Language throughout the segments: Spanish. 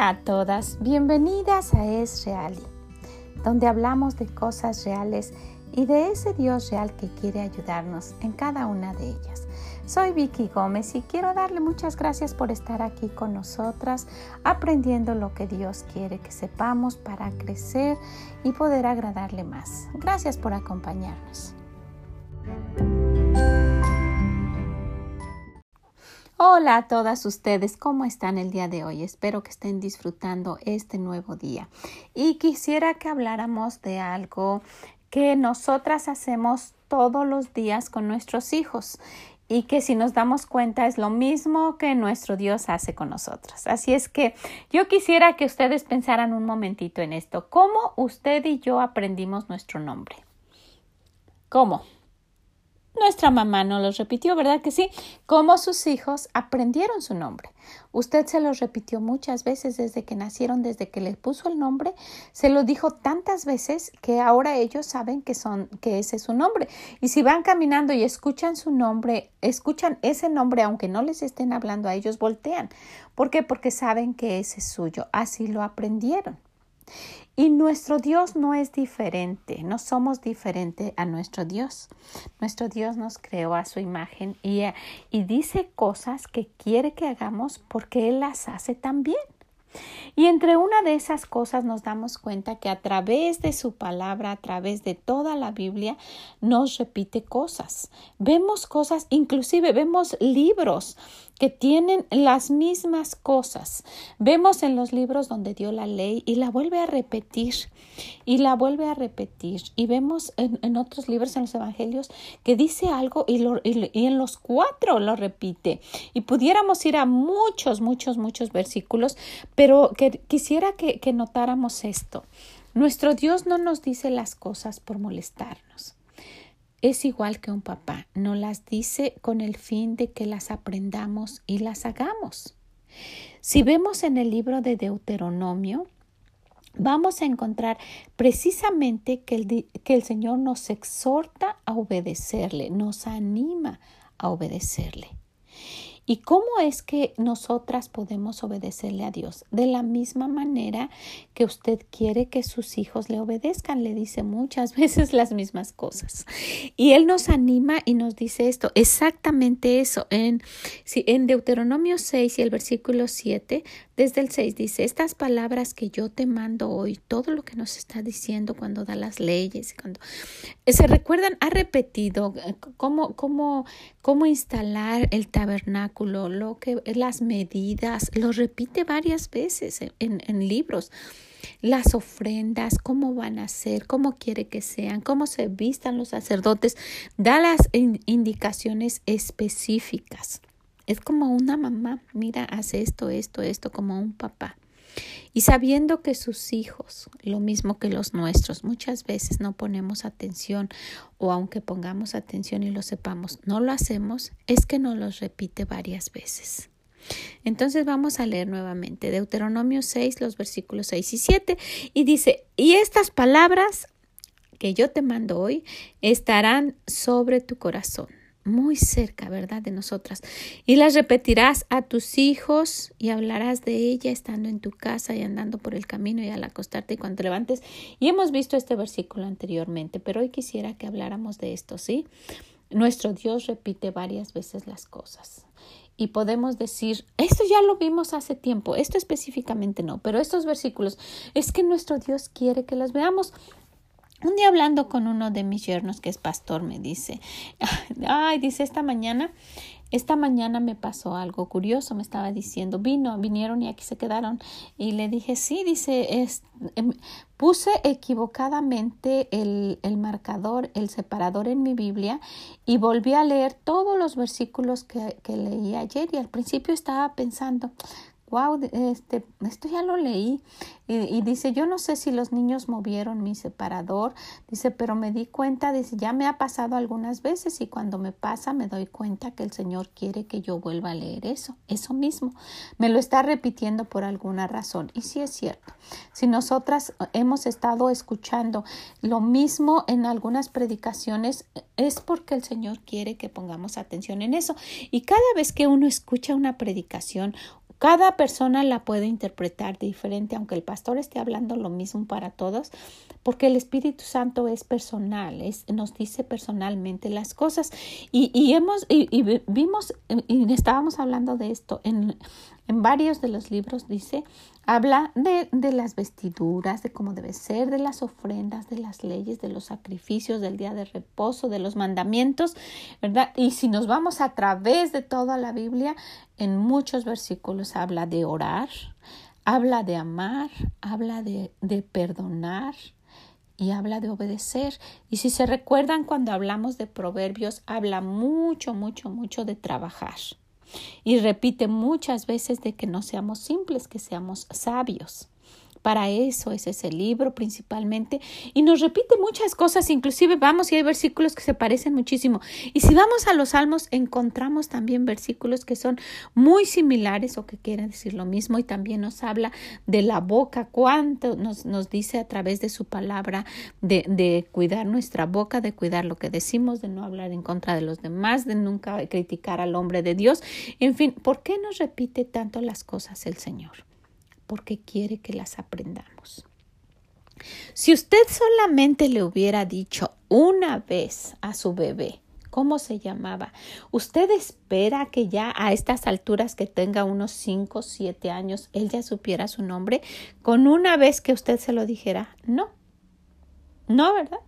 A todas, bienvenidas a Es Real, donde hablamos de cosas reales y de ese Dios real que quiere ayudarnos en cada una de ellas. Soy Vicky Gómez y quiero darle muchas gracias por estar aquí con nosotras, aprendiendo lo que Dios quiere que sepamos para crecer y poder agradarle más. Gracias por acompañarnos. Hola a todas ustedes, ¿cómo están el día de hoy? Espero que estén disfrutando este nuevo día. Y quisiera que habláramos de algo que nosotras hacemos todos los días con nuestros hijos y que si nos damos cuenta es lo mismo que nuestro Dios hace con nosotras. Así es que yo quisiera que ustedes pensaran un momentito en esto. ¿Cómo usted y yo aprendimos nuestro nombre? ¿Cómo? Nuestra mamá no los repitió, ¿verdad que sí? Como sus hijos aprendieron su nombre. Usted se los repitió muchas veces desde que nacieron, desde que les puso el nombre, se lo dijo tantas veces que ahora ellos saben que son que ese es su nombre. Y si van caminando y escuchan su nombre, escuchan ese nombre aunque no les estén hablando a ellos, voltean. ¿Por qué? Porque saben que ese es suyo. Así lo aprendieron. Y nuestro Dios no es diferente, no somos diferentes a nuestro Dios. Nuestro Dios nos creó a su imagen y, y dice cosas que quiere que hagamos porque Él las hace también. Y entre una de esas cosas nos damos cuenta que a través de su palabra, a través de toda la Biblia, nos repite cosas. Vemos cosas, inclusive vemos libros que tienen las mismas cosas. Vemos en los libros donde dio la ley y la vuelve a repetir y la vuelve a repetir. Y vemos en, otros libros, en los evangelios, que dice algo y, en los cuatro lo repite. Y pudiéramos ir a muchos, muchos, muchos versículos, pero que, quisiera que, que notáramos esto. Nuestro Dios no nos dice las cosas por molestarnos es igual que un papá, no las dice con el fin de que las aprendamos y las hagamos. Si vemos en el libro de Deuteronomio, vamos a encontrar precisamente que el, que el Señor nos exhorta a obedecerle, nos anima a obedecerle. ¿Y cómo es que nosotras podemos obedecerle a Dios? De la misma manera que usted quiere que sus hijos le obedezcan, le dice muchas veces las mismas cosas. Y Él nos anima y nos dice esto, exactamente eso. En, en Deuteronomio 6 y el versículo 7, desde el 6 dice, estas palabras que yo te mando hoy, todo lo que nos está diciendo cuando da las leyes, cuando se recuerdan, ha repetido eh, cómo, cómo, cómo instalar el tabernáculo lo que las medidas, lo repite varias veces en, libros las ofrendas, cómo van a ser, cómo quiere que sean, cómo se vistan los sacerdotes, da las indicaciones específicas. Es como una mamá, mira, hace esto, esto, esto, como un papá. Y sabiendo que sus hijos, lo mismo que los nuestros, muchas veces no ponemos atención o aunque pongamos atención y lo sepamos, no lo hacemos, es que nos los repite varias veces. Entonces vamos a leer nuevamente Deuteronomio 6, los versículos 6 y 7, y dice, y estas palabras que yo te mando hoy estarán sobre tu corazón muy cerca, ¿verdad? De nosotras. Y las repetirás a tus hijos y hablarás de ella estando en tu casa y andando por el camino y al acostarte y cuando te levantes. Y hemos visto este versículo anteriormente, pero hoy quisiera que habláramos de esto, ¿sí? Nuestro Dios repite varias veces las cosas. Y podemos decir, esto ya lo vimos hace tiempo, esto específicamente no, pero estos versículos es que nuestro Dios quiere que las veamos. Un día hablando con uno de mis yernos que es pastor me dice, ay, dice esta mañana, esta mañana me pasó algo curioso, me estaba diciendo, vino, vinieron y aquí se quedaron. Y le dije, sí, dice, es, em, puse equivocadamente el, el, marcador, el separador en mi Biblia y volví a leer todos los versículos que, que leí ayer y al principio estaba pensando, wow, este, esto ya lo leí. Y, dice, yo no sé si los niños movieron mi separador. Dice, pero me di cuenta, dice, ya me ha pasado algunas veces y cuando me pasa me doy cuenta que el Señor quiere que yo vuelva a leer eso, eso mismo. Me lo está repitiendo por alguna razón. Y sí es cierto. Si nosotras hemos estado escuchando lo mismo en algunas predicaciones, es porque el Señor quiere que pongamos atención en eso. Y cada vez que uno escucha una predicación, cada persona la puede interpretar diferente, aunque el pastor esté hablando lo mismo para todos, porque el Espíritu Santo es personal, nos dice personalmente las cosas. Y, y hemos, y, y vimos, y estábamos hablando de esto en, en varios de los libros dice, habla de, las vestiduras, de cómo debe ser, de las ofrendas, de las leyes, de los sacrificios, del día de reposo, de los mandamientos, ¿verdad? Y si nos vamos a través de toda la Biblia, en muchos versículos habla de orar, habla de amar, habla de perdonar, y habla de obedecer. Y si se recuerdan cuando hablamos de proverbios, habla mucho, mucho, mucho de trabajar. Y repite muchas veces de que no seamos simples, que seamos sabios. Para eso es ese libro principalmente. Y nos repite muchas cosas, inclusive vamos y hay versículos que se parecen muchísimo. Y si vamos a los salmos, encontramos también versículos que son muy similares o que quieren decir lo mismo. Y también nos habla de la boca, cuánto nos, nos dice a través de su palabra de, de cuidar nuestra boca, de cuidar lo que decimos, de no hablar en contra de los demás, de nunca criticar al hombre de Dios. En fin, ¿por qué nos repite tanto las cosas el Señor? Porque quiere que las aprendamos. Si usted solamente le hubiera dicho una vez a su bebé cómo se llamaba, ¿usted espera que ya a estas alturas que tenga unos 5 o 7 años él ya supiera su nombre? Con una vez que usted se lo dijera, no. No, ¿verdad?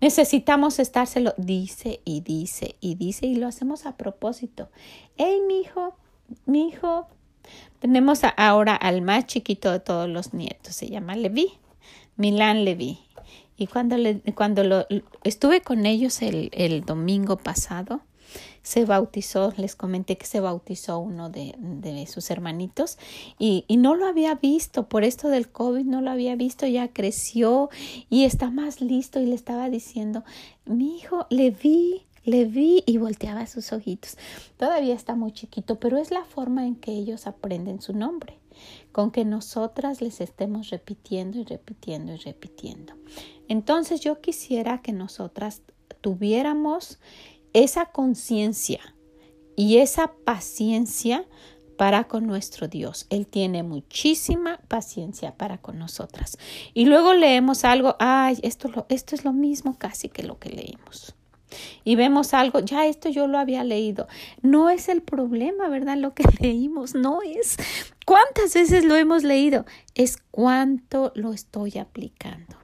Necesitamos estárselo, dice y dice y dice y lo hacemos a propósito. Hey, mi hijo, mi hijo, tenemos ahora al más chiquito de todos los nietos, se llama Levi, Milán Levi. Y cuando, le, cuando lo, estuve con ellos el, el, domingo pasado, se bautizó, les comenté que se bautizó uno de, de sus hermanitos y, y, no lo había visto, por esto del COVID no lo había visto, ya creció y está más listo y le estaba diciendo, mi hijo, le vi, le vi y volteaba sus ojitos. Todavía está muy chiquito, pero es la forma en que ellos aprenden su nombre, con que nosotras les estemos repitiendo y repitiendo y repitiendo. Entonces yo quisiera que nosotras tuviéramos esa conciencia y esa paciencia para con nuestro Dios. Él tiene muchísima paciencia para con nosotras. Y luego leemos algo, ay, esto, es lo mismo casi que lo que leímos y vemos algo, ya esto yo lo había leído. No es el problema, ¿verdad? Lo que leímos, no es cuántas veces lo hemos leído, es cuánto lo estoy aplicando,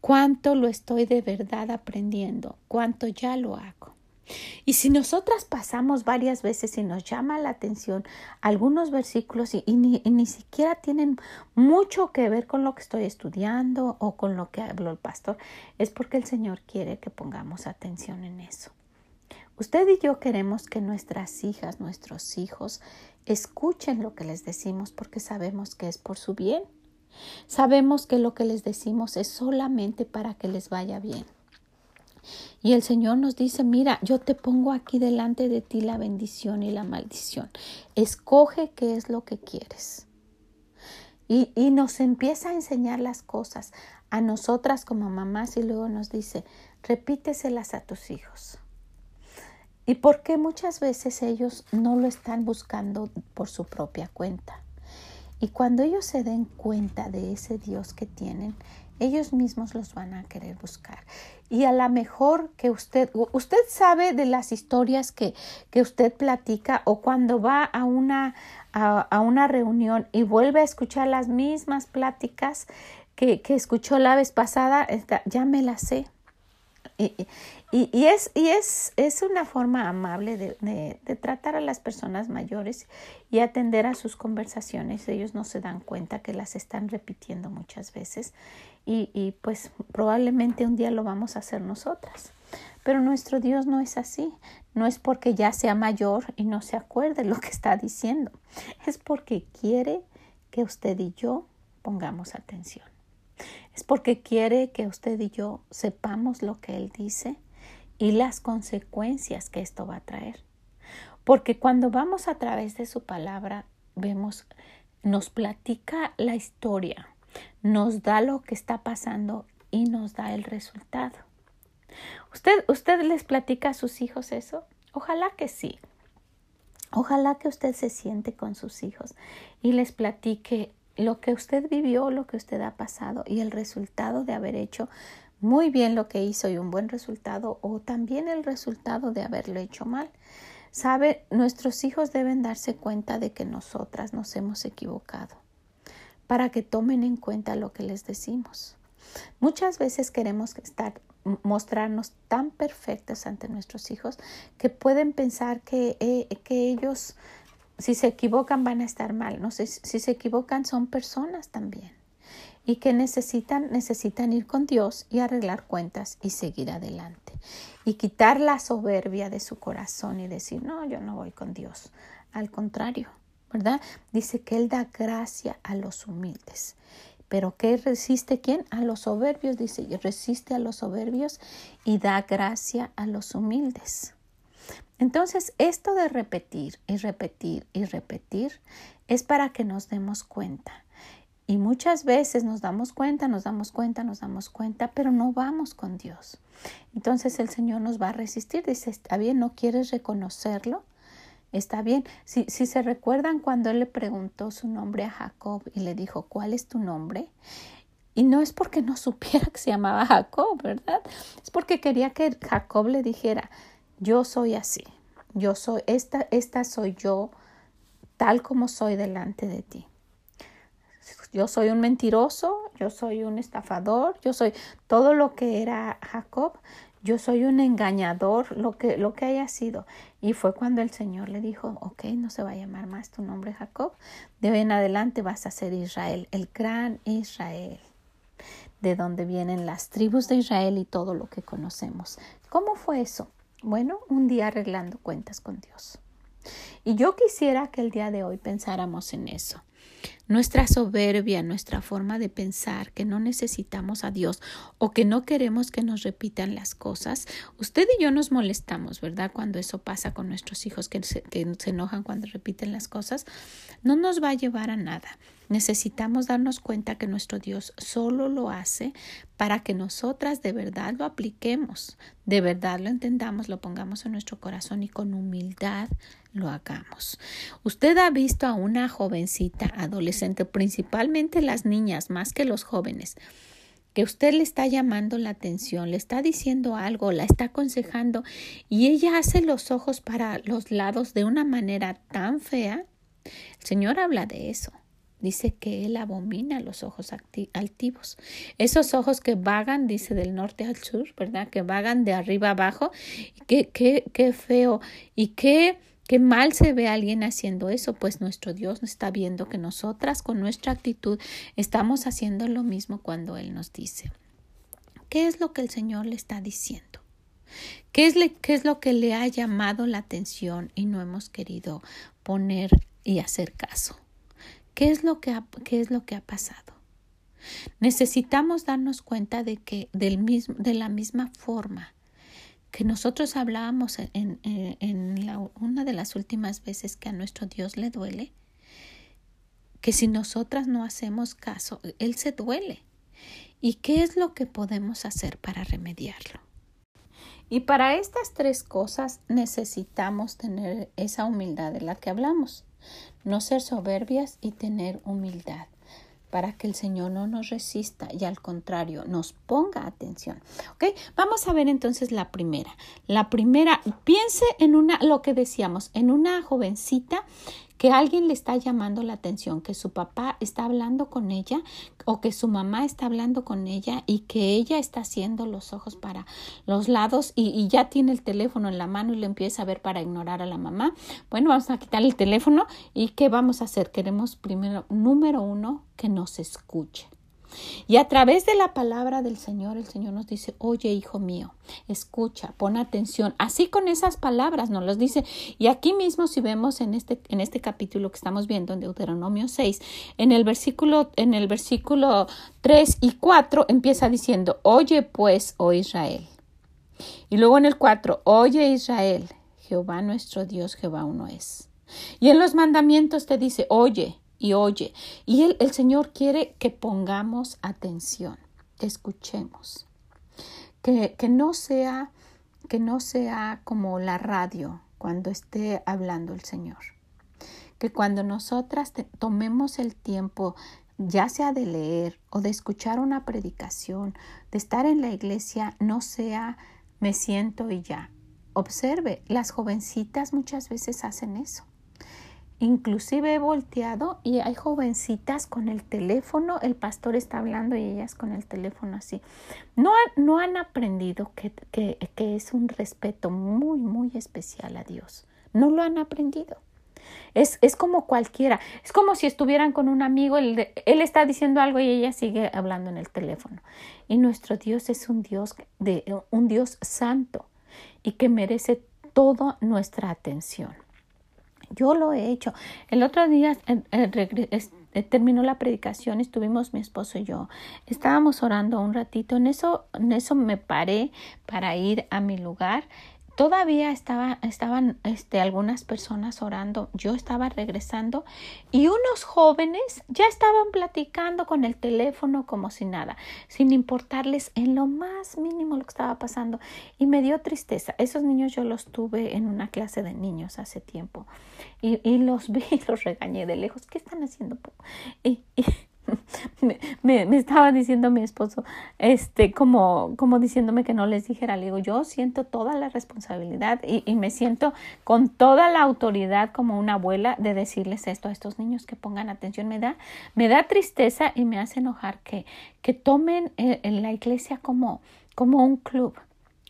cuánto lo estoy de verdad aprendiendo, cuánto ya lo hago. Y si nosotras pasamos varias veces y nos llama la atención algunos versículos y, ni, ni, siquiera tienen mucho que ver con lo que estoy estudiando o con lo que habló el pastor, es porque el Señor quiere que pongamos atención en eso. Usted y yo queremos que nuestras hijas, nuestros hijos, escuchen lo que les decimos porque sabemos que es por su bien. Sabemos que lo que les decimos es solamente para que les vaya bien. Y el Señor nos dice, mira, yo te pongo aquí delante de ti la bendición y la maldición. Escoge qué es lo que quieres. Y, y nos empieza a enseñar las cosas a nosotras como mamás y luego nos dice, repíteselas a tus hijos. ¿Y por qué muchas veces ellos no lo están buscando por su propia cuenta? Y cuando ellos se den cuenta de ese Dios que tienen, ellos mismos los van a querer buscar. Y a lo mejor que usted, usted sabe de las historias que, que usted platica o cuando va a una, a, una reunión y vuelve a escuchar las mismas pláticas que, que escuchó la vez pasada, ya me las sé. Y, y, es, y es, es, una forma amable de, de, tratar a las personas mayores y atender a sus conversaciones. Ellos no se dan cuenta que las están repitiendo muchas veces y, pues probablemente un día lo vamos a hacer nosotras. Pero nuestro Dios no es así. No es porque ya sea mayor y no se acuerde lo que está diciendo. Es porque quiere que usted y yo pongamos atención. Es porque quiere que usted y yo sepamos lo que Él dice y las consecuencias que esto va a traer. Porque cuando vamos a través de su palabra, vemos, nos platica la historia, nos da lo que está pasando y nos da el resultado. ¿Usted, usted les platica a sus hijos eso? Ojalá que sí. Ojalá que usted se siente con sus hijos y les platique lo que usted vivió, lo que usted ha pasado y el resultado de haber hecho muy bien lo que hizo y un buen resultado o también el resultado de haberlo hecho mal. Sabe, nuestros hijos deben darse cuenta de que nosotras nos hemos equivocado para que tomen en cuenta lo que les decimos. Muchas veces queremos estar mostrarnos tan perfectos ante nuestros hijos que pueden pensar que, eh, que ellos si se equivocan van a estar mal. No sé, si se equivocan son personas también y que necesitan necesitan ir con Dios y arreglar cuentas y seguir adelante y quitar la soberbia de su corazón y decir, "No, yo no voy con Dios." Al contrario, ¿verdad? Dice que él da gracia a los humildes. Pero ¿qué resiste quién? A los soberbios, dice, resiste a los soberbios y da gracia a los humildes. Entonces, esto de repetir y repetir y repetir es para que nos demos cuenta. Y muchas veces nos damos cuenta, nos damos cuenta, nos damos cuenta, pero no vamos con Dios. Entonces el Señor nos va a resistir. Dice, está bien, no quieres reconocerlo. Está bien. Si, si se recuerdan cuando Él le preguntó su nombre a Jacob y le dijo, ¿cuál es tu nombre? Y no es porque no supiera que se llamaba Jacob, ¿verdad? Es porque quería que Jacob le dijera, yo soy así, yo soy, esta, esta soy yo tal como soy delante de ti. Yo soy un mentiroso, yo soy un estafador, yo soy todo lo que era Jacob, yo soy un engañador, lo que, lo que haya sido. Y fue cuando el Señor le dijo, ok, no se va a llamar más tu nombre Jacob, de hoy en adelante vas a ser Israel, el gran Israel, de donde vienen las tribus de Israel y todo lo que conocemos. ¿Cómo fue eso? Bueno, un día arreglando cuentas con Dios. Y yo quisiera que el día de hoy pensáramos en eso. Nuestra soberbia, nuestra forma de pensar que no necesitamos a Dios o que no queremos que nos repitan las cosas. Usted y yo nos molestamos, ¿verdad? Cuando eso pasa con nuestros hijos que se, que se enojan cuando repiten las cosas. No nos va a llevar a nada. Necesitamos darnos cuenta que nuestro Dios solo lo hace para que nosotras de verdad lo apliquemos, de verdad lo entendamos, lo pongamos en nuestro corazón y con humildad lo hagamos. Usted ha visto a una jovencita adolescente, principalmente las niñas más que los jóvenes, que usted le está llamando la atención, le está diciendo algo, la está aconsejando y ella hace los ojos para los lados de una manera tan fea. El Señor habla de eso dice que él abomina los ojos altivos. Esos ojos que vagan, dice del norte al sur, ¿verdad? Que vagan de arriba abajo. Qué, qué, qué feo y qué, qué mal se ve alguien haciendo eso, pues nuestro Dios está viendo que nosotras con nuestra actitud estamos haciendo lo mismo cuando Él nos dice. ¿Qué es lo que el Señor le está diciendo? ¿Qué es, le, ¿Qué es lo que le ha llamado la atención y no hemos querido poner y hacer caso? ¿Qué es lo que ha, qué es lo que ha pasado? Necesitamos darnos cuenta de que del mismo, de la misma forma que nosotros hablábamos en, en, una de las últimas veces que a nuestro Dios le duele, que si nosotras no hacemos caso, Él se duele. ¿Y qué es lo que podemos hacer para remediarlo? Y para estas tres cosas necesitamos tener esa humildad de la que hablamos no ser soberbias y tener humildad para que el Señor no nos resista y al contrario nos ponga atención. ¿Ok? Vamos a ver entonces la primera. La primera, piense en una, lo que decíamos, en una jovencita que alguien le está llamando la atención, que su papá está hablando con ella o que su mamá está hablando con ella y que ella está haciendo los ojos para los lados y, ya tiene el teléfono en la mano y le empieza a ver para ignorar a la mamá. Bueno, vamos a quitar el teléfono y ¿qué vamos a hacer? Queremos primero, número uno, que nos escuche. Y a través de la palabra del Señor, el Señor nos dice, oye, hijo mío, escucha, pon atención. Así con esas palabras nos los dice. Y aquí mismo, si vemos en este, en este capítulo que estamos viendo en Deuteronomio 6, en el versículo, en el versículo 3 y 4 empieza diciendo, oye pues, oh Israel. Y luego en el 4, oye Israel, Jehová nuestro Dios, Jehová uno es. Y en los mandamientos te dice, oye, y oye. Y el, el Señor quiere que pongamos atención, escuchemos, que, que, no sea, que no sea como la radio, cuando esté hablando el Señor. Que cuando nosotras tomemos el tiempo ya sea de leer o de escuchar una predicación, de estar en la iglesia, no sea me siento y ya. Observe, las jovencitas muchas veces hacen eso. Inclusive he volteado y hay jovencitas con el teléfono, el pastor está hablando y ellas con el teléfono así. No, no han aprendido que, que, es un respeto muy, muy especial a Dios. No lo han aprendido. Es, es, como cualquiera. Es como si estuvieran con un amigo, él, él, está diciendo algo y ella sigue hablando en el teléfono. Y nuestro Dios es un Dios de un Dios santo y que merece toda nuestra atención. Yo lo he hecho. El otro día eh, terminó la predicación, estuvimos mi esposo y yo. Estábamos orando un ratito. En eso, en eso me paré para ir a mi lugar Todavía estaba, estaban este, algunas personas orando, yo estaba regresando y unos jóvenes ya estaban platicando con el teléfono como si nada, sin importarles en lo más mínimo lo que estaba pasando y me dio tristeza. Esos niños yo los tuve en una clase de niños hace tiempo y, y los vi y los regañé de lejos. ¿Qué están haciendo? y me, me, estaba diciendo mi esposo, este, como, como diciéndome que no les dijera, le digo, yo siento toda la responsabilidad y, me siento con toda la autoridad como una abuela de decirles esto a estos niños que pongan atención. Me da, me da tristeza y me hace enojar que, que tomen eh, en la iglesia como, como un club,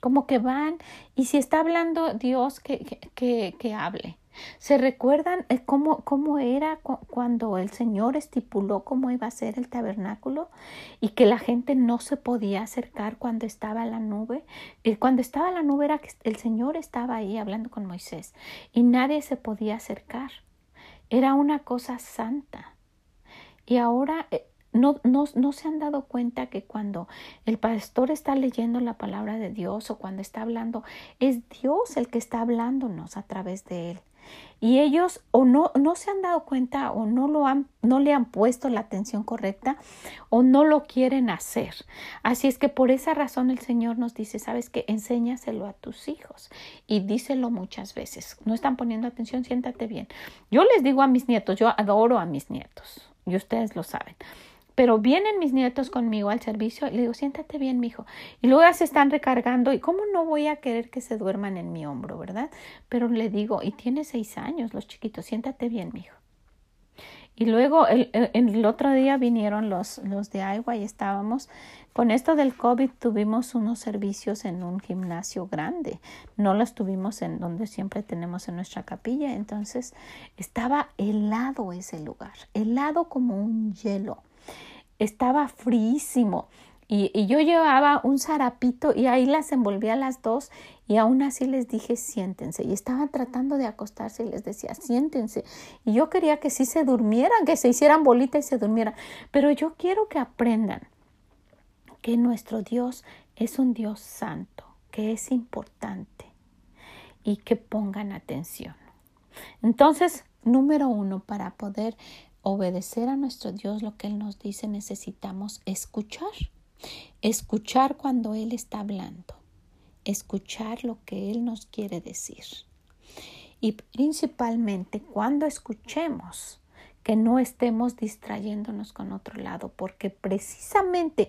como que van y si está hablando Dios, que, que, que hable ¿Se recuerdan eh, cómo, cómo era cuando el Señor estipuló cómo iba a ser el tabernáculo y que la gente no se podía acercar cuando estaba la nube? Y cuando estaba la nube era que el Señor estaba ahí hablando con Moisés y nadie se podía acercar. Era una cosa santa. Y ahora eh, no, no, no, se han dado cuenta que cuando el pastor está leyendo la palabra de Dios o cuando está hablando, es Dios el que está hablándonos a través de él. Y ellos o no, no se han dado cuenta o no, lo han, no le han puesto la atención correcta o no lo quieren hacer. Así es que por esa razón el Señor nos dice, sabes que enséñaselo a tus hijos y díselo muchas veces. No están poniendo atención, siéntate bien. Yo les digo a mis nietos, yo adoro a mis nietos y ustedes lo saben. Pero vienen mis nietos conmigo al servicio y le digo, siéntate bien, mi hijo. Y luego se están recargando y cómo no voy a querer que se duerman en mi hombro, ¿verdad? Pero le digo, y tiene seis años los chiquitos, siéntate bien, mi hijo. Y luego el, el, otro día vinieron los, los de Iowa y estábamos, con esto del COVID tuvimos unos servicios en un gimnasio grande, no los tuvimos en donde siempre tenemos en nuestra capilla, entonces estaba helado ese lugar, helado como un hielo estaba fríísimo. Y, y, yo llevaba un zarapito y ahí las envolvía las dos y aún así les dije siéntense y estaban tratando de acostarse y les decía siéntense y yo quería que sí se durmieran, que se hicieran bolita y se durmieran, pero yo quiero que aprendan que nuestro Dios es un Dios santo, que es importante y que pongan atención. Entonces, número uno, para poder obedecer a nuestro Dios lo que Él nos dice, necesitamos escuchar. Escuchar cuando Él está hablando. Escuchar lo que Él nos quiere decir. Y principalmente cuando escuchemos que no estemos distrayéndonos con otro lado, porque precisamente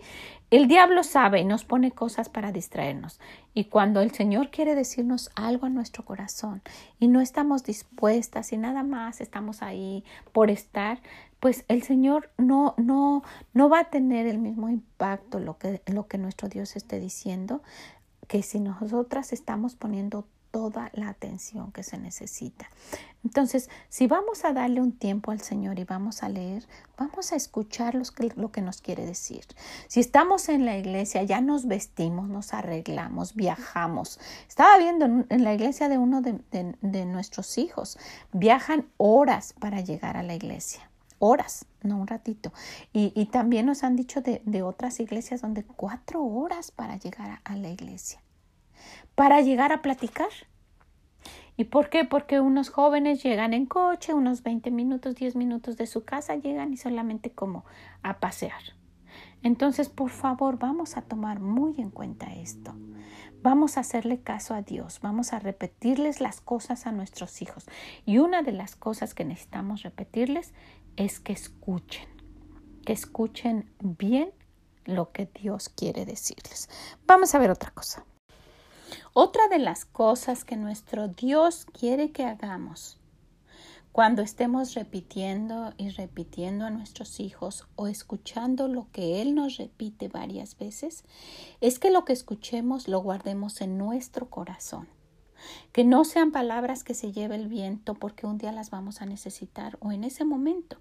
el diablo sabe y nos pone cosas para distraernos. Y cuando el Señor quiere decirnos algo a nuestro corazón y no estamos dispuestas y nada más estamos ahí por estar, pues el Señor no, no, no va a tener el mismo impacto lo que, lo que nuestro Dios esté diciendo que si nosotras estamos poniendo toda la atención que se necesita. Entonces, si vamos a darle un tiempo al Señor y vamos a leer, vamos a escuchar lo que nos quiere decir. Si estamos en la iglesia, ya nos vestimos, nos arreglamos, viajamos. Estaba viendo en la iglesia de uno de, nuestros hijos, viajan horas para llegar a la iglesia horas, no un ratito. Y, también nos han dicho de, otras iglesias donde cuatro horas para llegar a la iglesia para llegar a platicar. ¿Y por qué? Porque unos jóvenes llegan en coche, unos 20 minutos, 10 minutos de su casa, llegan y solamente como a pasear. Entonces, por favor, vamos a tomar muy en cuenta esto. Vamos a hacerle caso a Dios, vamos a repetirles las cosas a nuestros hijos. Y una de las cosas que necesitamos repetirles es que escuchen, que escuchen bien lo que Dios quiere decirles. Vamos a ver otra cosa. Otra de las cosas que nuestro Dios quiere que hagamos cuando estemos repitiendo y repitiendo a nuestros hijos o escuchando lo que Él nos repite varias veces, es que lo que escuchemos lo guardemos en nuestro corazón. Que no sean palabras que se lleve el viento porque un día las vamos a necesitar o en ese momento.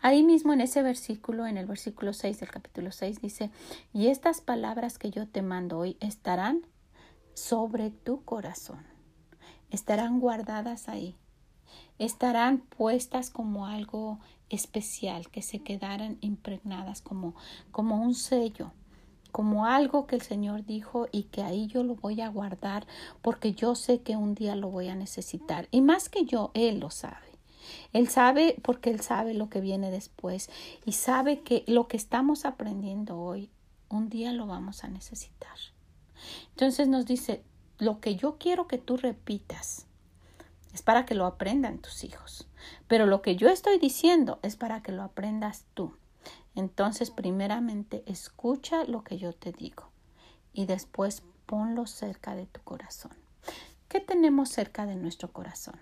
Ahí mismo en ese versículo, en el versículo 6 del capítulo 6, dice, y estas palabras que yo te mando hoy estarán sobre tu corazón, estarán guardadas ahí estarán puestas como algo especial, que se quedaran impregnadas como, como un sello, como algo que el Señor dijo y que ahí yo lo voy a guardar porque yo sé que un día lo voy a necesitar. Y más que yo, Él lo sabe. Él sabe porque Él sabe lo que viene después y sabe que lo que estamos aprendiendo hoy, un día lo vamos a necesitar. Entonces nos dice, lo que yo quiero que tú repitas, es para que lo aprendan tus hijos. Pero lo que yo estoy diciendo es para que lo aprendas tú. Entonces, primeramente, escucha lo que yo te digo y después ponlo cerca de tu corazón. ¿Qué tenemos cerca de nuestro corazón?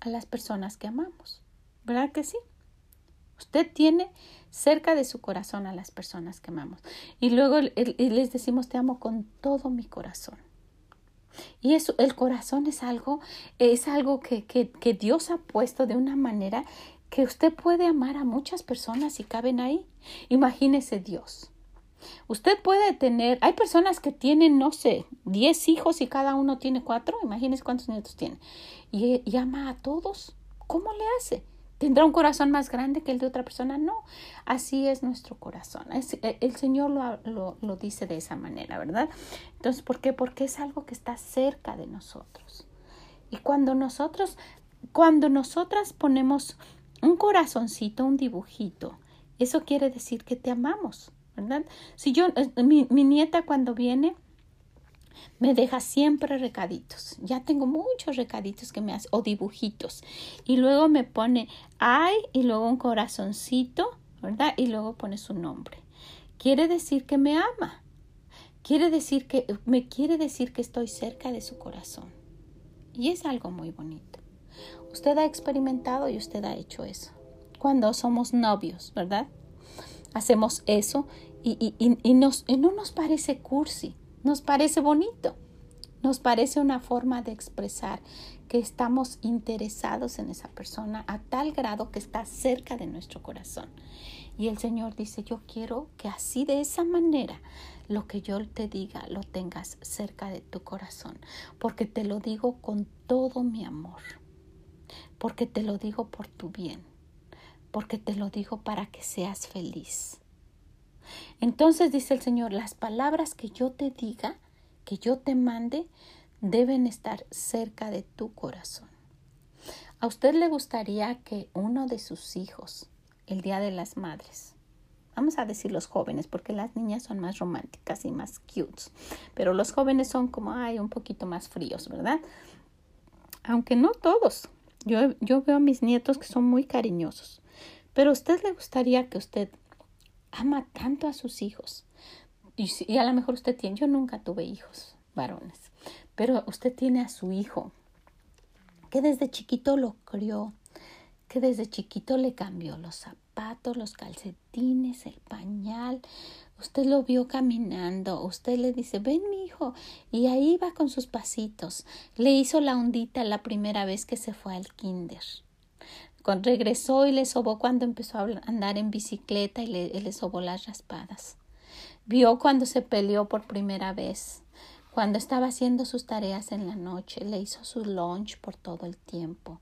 A las personas que amamos. ¿Verdad que sí? Usted tiene cerca de su corazón a las personas que amamos. Y luego les decimos, te amo con todo mi corazón. Y eso, el corazón es algo, es algo que, que, que Dios ha puesto de una manera que usted puede amar a muchas personas y caben ahí. Imagínese Dios. Usted puede tener, hay personas que tienen, no sé, 10 hijos y cada uno tiene cuatro, imagínese cuántos nietos tiene. Y, y ama a todos. ¿Cómo le hace? ¿Tendrá un corazón más grande que el de otra persona? No, así es nuestro corazón. Eh, el Señor lo, lo, dice de esa manera, ¿verdad? Entonces, ¿por qué? Porque es algo que está cerca de nosotros. Y cuando nosotros, cuando nosotras ponemos un corazoncito, un dibujito, eso quiere decir que te amamos, ¿verdad? Si yo, eh, mi, mi nieta cuando viene, me deja siempre recaditos. Ya tengo muchos recaditos que me hace, o dibujitos. Y luego me pone ay y luego un corazoncito, ¿verdad? Y luego pone su nombre. Quiere decir que me ama. Quiere decir que me quiere decir que estoy cerca de su corazón. Y es algo muy bonito. Usted ha experimentado y usted ha hecho eso. Cuando somos novios, ¿verdad? Hacemos eso y, y, y, nos, y no nos parece cursi nos parece bonito, nos parece una forma de expresar que estamos interesados en esa persona a tal grado que está cerca de nuestro corazón. Y el Señor dice, yo quiero que así de esa manera lo que yo te diga lo tengas cerca de tu corazón, porque te lo digo con todo mi amor, porque te lo digo por tu bien, porque te lo digo para que seas feliz. Entonces dice el Señor, las palabras que yo te diga, que yo te mande, deben estar cerca de tu corazón. ¿A usted le gustaría que uno de sus hijos, el Día de las Madres, vamos a decir los jóvenes, porque las niñas son más románticas y más cute, pero los jóvenes son como, ay, un poquito más fríos, ¿verdad? Aunque no todos. Yo, yo veo a mis nietos que son muy cariñosos, pero a usted le gustaría que usted ama tanto a sus hijos. Y, a lo mejor usted tiene, yo nunca tuve hijos varones, pero usted tiene a su hijo que desde chiquito lo crió, que desde chiquito le cambió los zapatos, los calcetines, el pañal. Usted lo vio caminando, usted le dice, ven mi hijo, y ahí va con sus pasitos. Le hizo la ondita la primera vez que se fue al kinder regresó y le sobó cuando empezó a andar en bicicleta y le, sobó las raspadas. Vio cuando se peleó por primera vez, cuando estaba haciendo sus tareas en la noche, le hizo su lunch por todo el tiempo.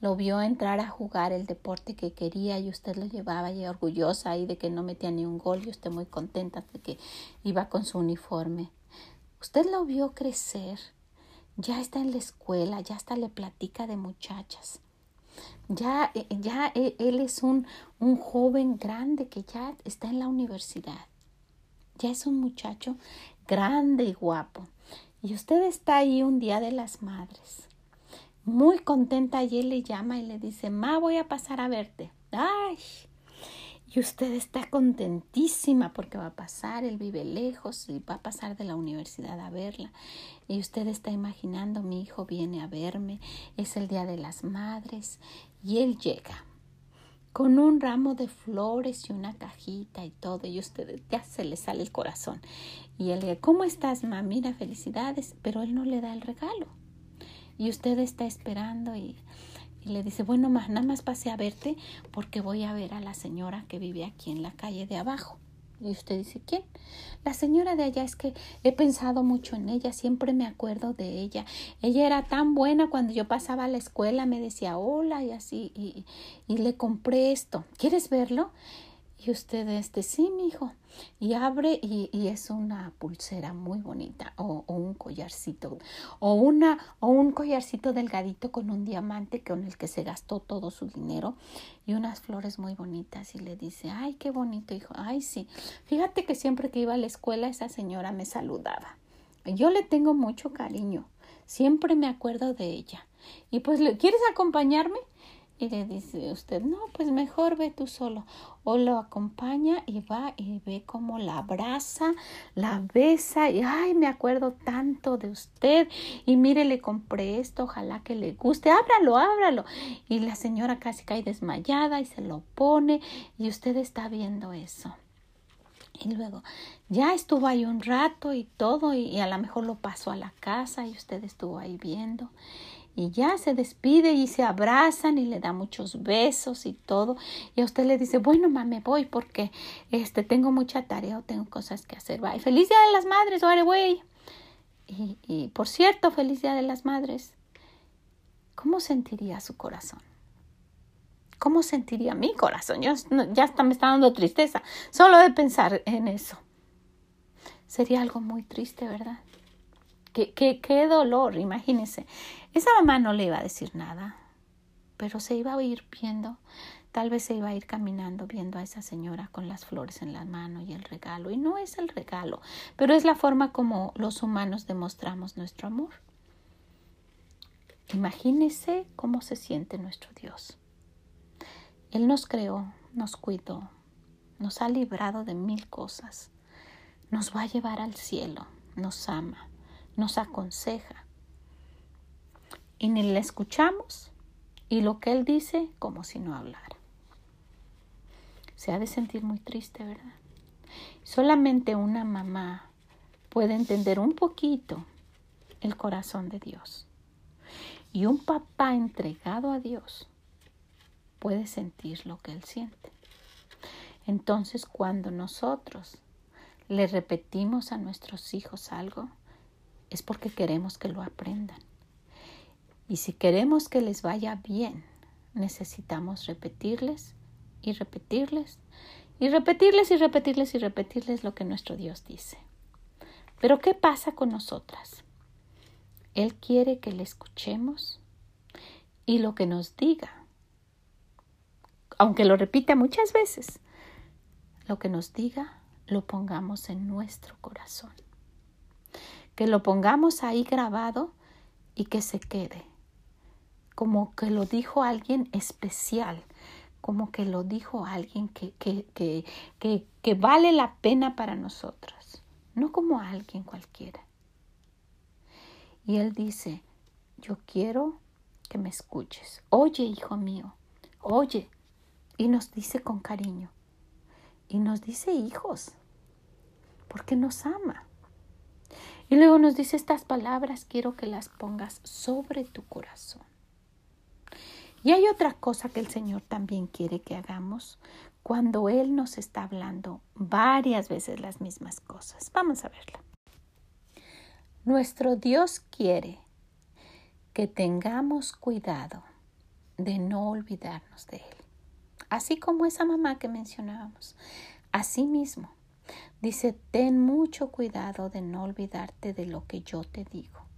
Lo vio entrar a jugar el deporte que quería y usted lo llevaba y orgullosa ahí de que no metía ni un gol y usted muy contenta de que iba con su uniforme. Usted lo vio crecer. Ya está en la escuela, ya hasta le platica de muchachas. Ya, eh, ya eh, él es un, un joven grande que ya está en la universidad. ya es un muchacho grande y guapo. Y usted está ahí un día de las madres, muy contenta y él le llama y le dice, Ma, voy a pasar a verte. Ay, usted está contentísima porque va a pasar, él vive lejos y va a pasar de la universidad a verla. Y usted está imaginando, mi hijo viene a verme, es el Día de las Madres y él llega con un ramo de flores y una cajita y todo, y usted ya se le sale el corazón. Y él dice, ¿cómo estás, mamá? Felicidades, pero él no le da el regalo. Y usted está esperando y y le dice, bueno, más nada más pase a verte porque voy a ver a la señora que vive aquí en la calle de abajo. Y usted dice, ¿quién? La señora de allá es que he pensado mucho en ella, siempre me acuerdo de ella. Ella era tan buena cuando yo pasaba a la escuela, me decía hola y así, y, y le compré esto. ¿Quieres verlo? Y usted, este, sí, mi hijo. Y abre y, y, es una pulsera muy bonita o, o, un collarcito o, una, o un collarcito delgadito con un diamante con el que se gastó todo su dinero y unas flores muy bonitas y le dice, ay, qué bonito, hijo. Ay, sí. Fíjate que siempre que iba a la escuela esa señora me saludaba. Yo le tengo mucho cariño. Siempre me acuerdo de ella. Y pues, ¿quieres acompañarme? Y le dice usted, no, pues mejor ve tú solo. O lo acompaña y va y ve como la abraza, la besa y, ay, me acuerdo tanto de usted. Y mire, le compré esto, ojalá que le guste. Ábralo, ábralo. Y la señora casi cae desmayada y se lo pone y usted está viendo eso. Y luego ya estuvo ahí un rato y todo y, y a lo mejor lo pasó a la casa y usted estuvo ahí viendo y ya se despide y se abrazan y le da muchos besos y todo. Y a usted le dice, bueno, mamá, me voy porque este, tengo mucha tarea o tengo cosas que hacer. Bye. Feliz Día de las Madres, ¡Ore, güey. Y, y por cierto, feliz Día de las Madres. ¿Cómo sentiría su corazón? ¿Cómo sentiría mi corazón? Yo, ya está, me está dando tristeza solo de pensar en eso. Sería algo muy triste, ¿verdad? Qué, qué, qué dolor, imagínense. Esa mamá no le iba a decir nada, pero se iba a ir viendo, tal vez se iba a ir caminando viendo a esa señora con las flores en la mano y el regalo. Y no es el regalo, pero es la forma como los humanos demostramos nuestro amor. Imagínese cómo se siente nuestro Dios. Él nos creó, nos cuidó, nos ha librado de mil cosas, nos va a llevar al cielo, nos ama, nos aconseja, y ni le escuchamos y lo que él dice como si no hablara. Se ha de sentir muy triste, ¿verdad? Solamente una mamá puede entender un poquito el corazón de Dios. Y un papá entregado a Dios puede sentir lo que él siente. Entonces cuando nosotros le repetimos a nuestros hijos algo, es porque queremos que lo aprendan. Y si queremos que les vaya bien, necesitamos repetirles y repetirles y repetirles y repetirles y repetirles lo que nuestro Dios dice. Pero ¿qué pasa con nosotras? Él quiere que le escuchemos y lo que nos diga, aunque lo repita muchas veces, lo que nos diga lo pongamos en nuestro corazón. Que lo pongamos ahí grabado y que se quede como que lo dijo alguien especial, como que lo dijo alguien que, que, que, que, vale la pena para nosotros, no como alguien cualquiera. Y él dice, yo quiero que me escuches. Oye, hijo mío, oye. Y nos dice con cariño. Y nos dice hijos, porque nos ama. Y luego nos dice estas palabras, quiero que las pongas sobre tu corazón. Y hay otra cosa que el Señor también quiere que hagamos cuando Él nos está hablando varias veces las mismas cosas. Vamos a verla. Nuestro Dios quiere que tengamos cuidado de no olvidarnos de Él. Así como esa mamá que mencionábamos. Asimismo, dice, ten mucho cuidado de no olvidarte de lo que yo te digo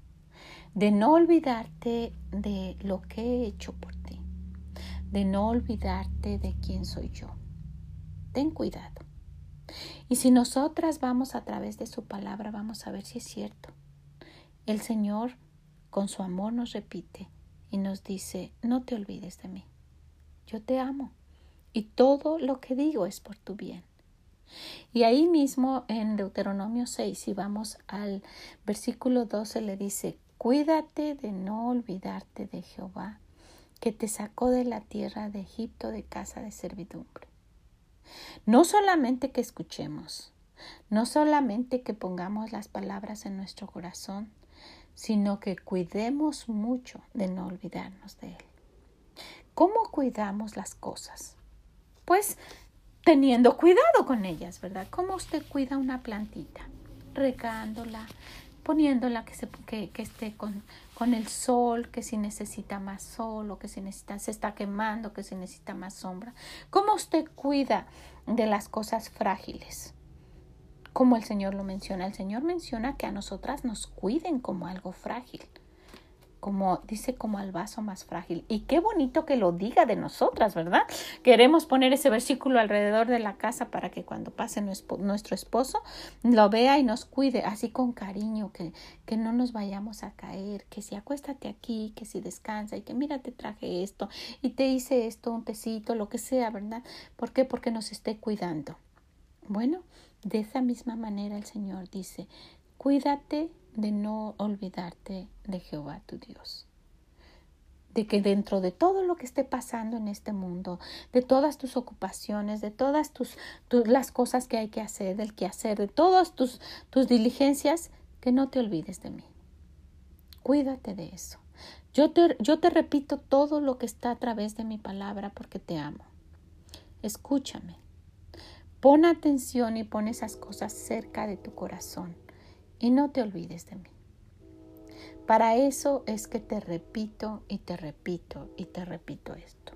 de no olvidarte de lo que he hecho por ti, de no olvidarte de quién soy yo. Ten cuidado. Y si nosotras vamos a través de su palabra, vamos a ver si es cierto. El Señor con su amor nos repite y nos dice, no te olvides de mí. Yo te amo y todo lo que digo es por tu bien. Y ahí mismo en Deuteronomio 6, si vamos al versículo 12, le dice, cuídate de no olvidarte de Jehová, que te sacó de la tierra de Egipto de casa de servidumbre. No solamente que escuchemos, no solamente que pongamos las palabras en nuestro corazón, sino que cuidemos mucho de no olvidarnos de Él. ¿Cómo cuidamos las cosas? Pues teniendo cuidado con ellas, ¿verdad? ¿Cómo usted cuida una plantita? Regándola, poniéndola que, se, que, que esté con, con, el sol, que si necesita más sol o que si necesita, se está quemando, que si necesita más sombra. ¿Cómo usted cuida de las cosas frágiles? Como el Señor lo menciona, el Señor menciona que a nosotras nos cuiden como algo frágil como dice como al vaso más frágil. Y qué bonito que lo diga de nosotras, ¿verdad? Queremos poner ese versículo alrededor de la casa para que cuando pase nuestro esposo lo vea y nos cuide así con cariño, que, que no nos vayamos a caer, que si acuéstate aquí, que si descansa y que mira te traje esto y te hice esto, un tecito, lo que sea, ¿verdad? ¿Por qué? Porque nos esté cuidando. Bueno, de esa misma manera el Señor dice, cuídate de no olvidarte de Jehová tu Dios. De que dentro de todo lo que esté pasando en este mundo, de todas tus ocupaciones, de todas tus, las cosas que hay que hacer, del que hacer, de todas tus, tus diligencias, que no te olvides de mí. Cuídate de eso. Yo te, yo te repito todo lo que está a través de mi palabra porque te amo. Escúchame. Pon atención y pon esas cosas cerca de tu corazón y no te olvides de mí. Para eso es que te repito y te repito y te repito esto.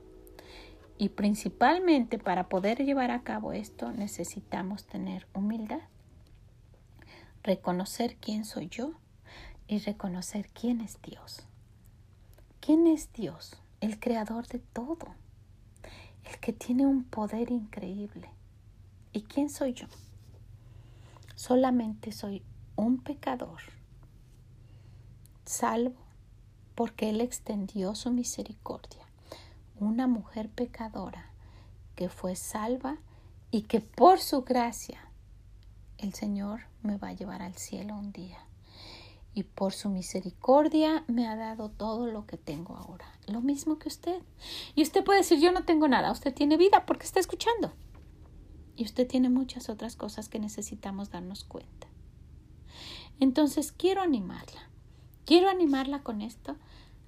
Y principalmente para poder llevar a cabo esto necesitamos tener humildad, reconocer quién soy yo y reconocer quién es Dios. ¿Quién es Dios? El creador de todo, el que tiene un poder increíble. ¿Y quién soy yo? Solamente soy un pecador, salvo porque Él extendió su misericordia. Una mujer pecadora que fue salva y que por su gracia el Señor me va a llevar al cielo un día. Y por su misericordia me ha dado todo lo que tengo ahora. Lo mismo que usted. Y usted puede decir, yo no tengo nada. Usted tiene vida porque está escuchando. Y usted tiene muchas otras cosas que necesitamos darnos cuenta. Entonces quiero animarla, quiero animarla con esto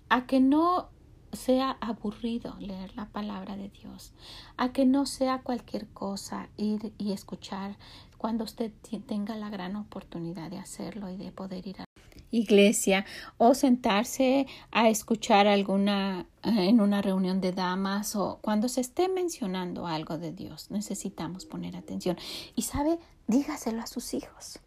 a que no sea aburrido leer la palabra de Dios, a que no sea cualquier cosa ir y escuchar cuando usted tenga la gran oportunidad de hacerlo y de poder ir a iglesia o sentarse a escuchar alguna eh, en una reunión de damas o cuando se esté mencionando algo de Dios necesitamos poner atención. Y sabe dígaselo a sus hijos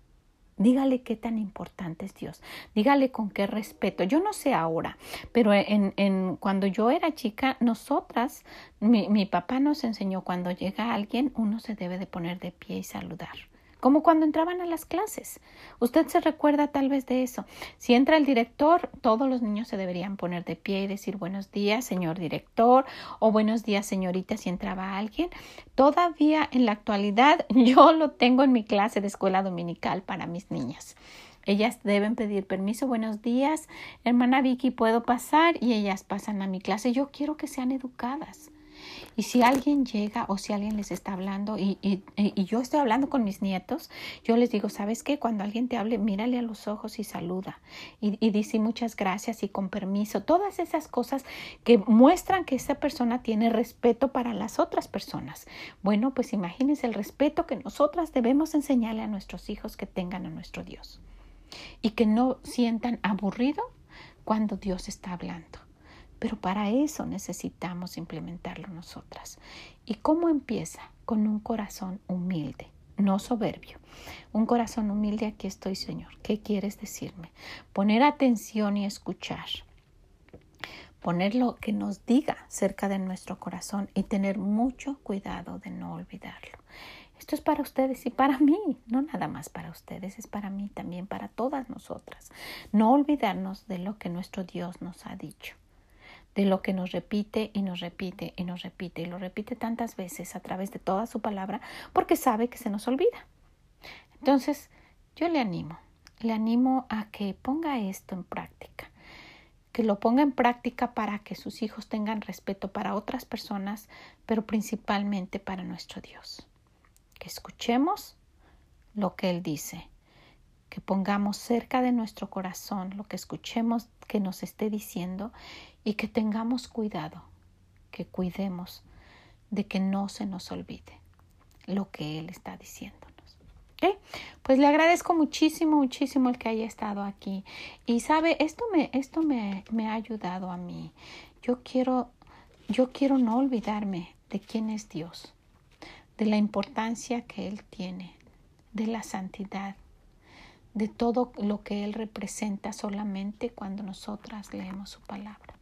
Dígale qué tan importante es Dios. Dígale con qué respeto. Yo no sé ahora, pero en, en cuando yo era chica, nosotras, mi, mi papá nos enseñó cuando llega alguien, uno se debe de poner de pie y saludar como cuando entraban a las clases. Usted se recuerda tal vez de eso. Si entra el director, todos los niños se deberían poner de pie y decir buenos días, señor director, o buenos días, señorita, si entraba alguien. Todavía en la actualidad yo lo tengo en mi clase de escuela dominical para mis niñas. Ellas deben pedir permiso, buenos días, hermana Vicky, ¿puedo pasar? Y ellas pasan a mi clase. Yo quiero que sean educadas. Y si alguien llega o si alguien les está hablando y, y, y, yo estoy hablando con mis nietos, yo les digo, ¿sabes qué? Cuando alguien te hable, mírale a los ojos y saluda. Y, y dice muchas gracias y con permiso. Todas esas cosas que muestran que esa persona tiene respeto para las otras personas. Bueno, pues imagínense el respeto que nosotras debemos enseñarle a nuestros hijos que tengan a nuestro Dios. Y que no sientan aburrido cuando Dios está hablando. Pero para eso necesitamos implementarlo nosotras. ¿Y cómo empieza? Con un corazón humilde, no soberbio. Un corazón humilde, aquí estoy, Señor. ¿Qué quieres decirme? Poner atención y escuchar. Poner lo que nos diga cerca de nuestro corazón y tener mucho cuidado de no olvidarlo. Esto es para ustedes y para mí, no nada más para ustedes, es para mí también, para todas nosotras. No olvidarnos de lo que nuestro Dios nos ha dicho, de lo que nos repite y nos repite y nos repite y lo repite tantas veces a través de toda su palabra porque sabe que se nos olvida. Entonces, yo le animo, le animo a que ponga esto en práctica que lo ponga en práctica para que sus hijos tengan respeto para otras personas, pero principalmente para nuestro Dios. Que escuchemos lo que Él dice, que pongamos cerca de nuestro corazón lo que escuchemos que nos esté diciendo y que tengamos cuidado, que cuidemos de que no se nos olvide lo que Él está diciendo. Pues le agradezco muchísimo, muchísimo el que haya estado aquí. Y sabe, esto me, esto me, me ha ayudado a mí. Yo quiero, yo quiero no olvidarme de quién es Dios, de la importancia que Él tiene, de la santidad, de todo lo que Él representa solamente cuando nosotras leemos su palabra.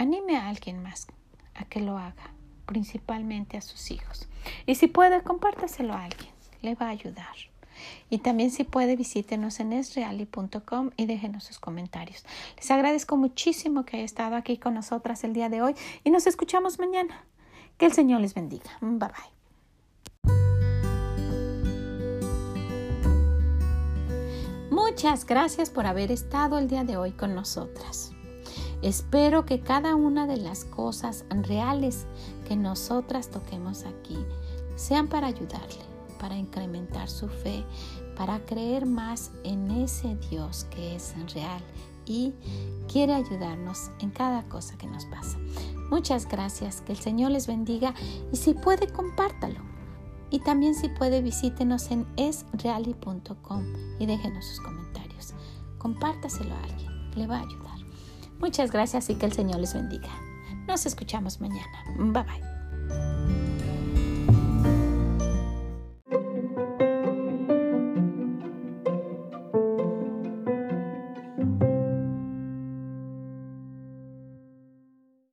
Anime a alguien más a que lo haga, principalmente a sus hijos. Y si puede, compártaselo a alguien le va a ayudar. Y también si puede visítenos en esreali.com y déjenos sus comentarios. Les agradezco muchísimo que haya estado aquí con nosotras el día de hoy y nos escuchamos mañana. Que el Señor les bendiga. Bye bye. Muchas gracias por haber estado el día de hoy con nosotras. Espero que cada una de las cosas reales que nosotras toquemos aquí sean para ayudarle para incrementar su fe, para creer más en ese Dios que es real y quiere ayudarnos en cada cosa que nos pasa. Muchas gracias, que el Señor les bendiga y si puede compártalo. Y también si puede visítenos en esreali.com y déjenos sus comentarios. Compártaselo a alguien, le va a ayudar. Muchas gracias y que el Señor les bendiga. Nos escuchamos mañana. Bye bye.